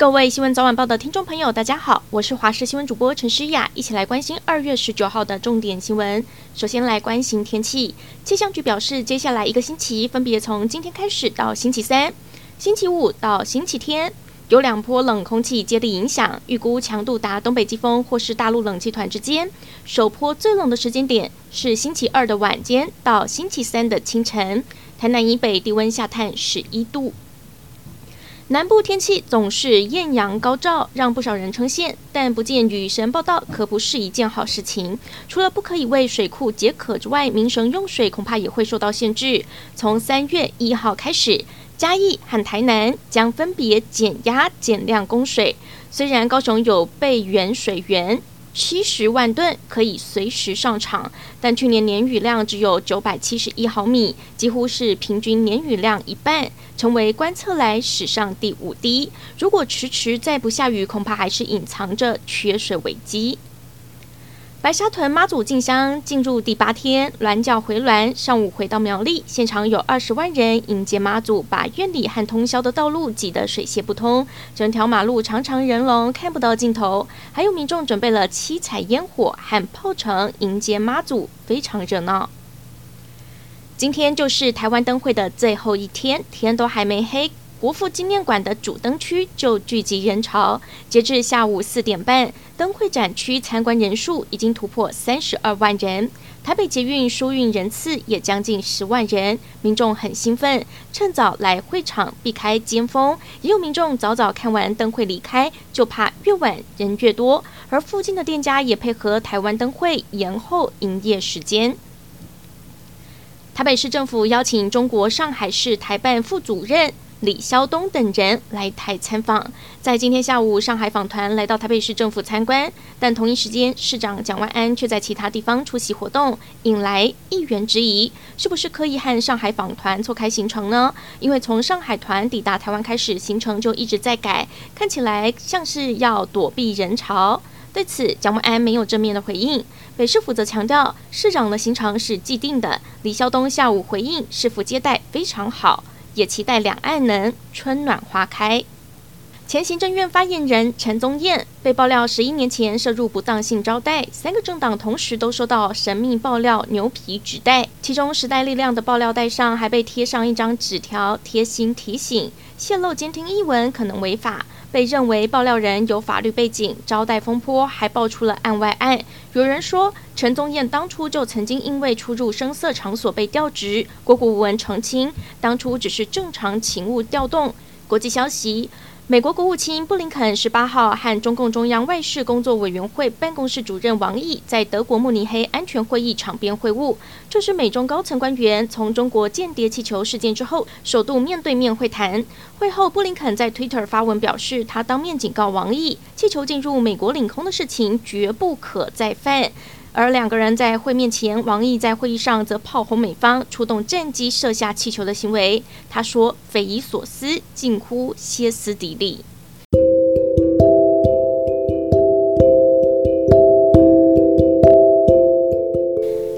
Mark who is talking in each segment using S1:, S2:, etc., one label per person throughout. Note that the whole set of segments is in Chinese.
S1: 各位新闻早晚报的听众朋友，大家好，我是华视新闻主播陈诗雅，一起来关心二月十九号的重点新闻。首先来关心天气，气象局表示，接下来一个星期，分别从今天开始到星期三、星期五到星期天，有两波冷空气接力影响，预估强度达东北季风或是大陆冷气团之间。首波最冷的时间点是星期二的晚间到星期三的清晨，台南以北低温下探十一度。南部天气总是艳阳高照，让不少人称羡，但不见雨神报道，可不是一件好事情。除了不可以为水库解渴之外，民生用水恐怕也会受到限制。从三月一号开始，嘉义和台南将分别减压减量供水。虽然高雄有备援水源。七十万吨可以随时上场，但去年年雨量只有九百七十一毫米，几乎是平均年雨量一半，成为观测来史上第五低。如果迟迟再不下雨，恐怕还是隐藏着缺水危机。白沙屯妈祖进香进入第八天，銮轿回銮，上午回到苗栗，现场有二十万人迎接妈祖，把院里和通宵的道路挤得水泄不通，整条马路长长人龙看不到尽头，还有民众准备了七彩烟火和炮城迎接妈祖，非常热闹。今天就是台湾灯会的最后一天，天都还没黑。国父纪念馆的主灯区就聚集人潮，截至下午四点半，灯会展区参观人数已经突破三十二万人。台北捷运疏运人次也将近十万人，民众很兴奋，趁早来会场避开尖峰。也有民众早早看完灯会离开，就怕越晚人越多。而附近的店家也配合台湾灯会延后营业时间。台北市政府邀请中国上海市台办副主任。李肖东等人来台参访，在今天下午，上海访团来到台北市政府参观，但同一时间，市长蒋万安却在其他地方出席活动，引来议员质疑，是不是刻意和上海访团错开行程呢？因为从上海团抵达台湾开始，行程就一直在改，看起来像是要躲避人潮。对此，蒋万安没有正面的回应。北市府则强调，市长的行程是既定的。李肖东下午回应，市府接待非常好。也期待两岸能春暖花开。前行政院发言人陈宗彦被爆料十一年前涉入不当性招待，三个政党同时都收到神秘爆料牛皮纸袋，其中时代力量的爆料袋上还被贴上一张纸条，贴心提醒泄露监听译文可能违法。被认为爆料人有法律背景，招待风波还爆出了案外案。有人说，陈宗彦当初就曾经因为出入声色场所被调职。郭国文澄清，当初只是正常勤务调动。国际消息。美国国务卿布林肯十八号和中共中央外事工作委员会办公室主任王毅在德国慕尼黑安全会议场边会晤，这是美中高层官员从中国间谍气球事件之后首度面对面会谈。会后，布林肯在 Twitter 发文表示，他当面警告王毅，气球进入美国领空的事情绝不可再犯。而两个人在会面前，王毅在会议上则炮轰美方出动战机射下气球的行为，他说匪夷所思，近乎歇斯底里。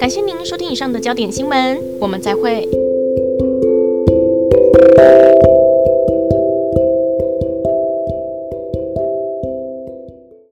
S1: 感谢您收听以上的焦点新闻，我们再会。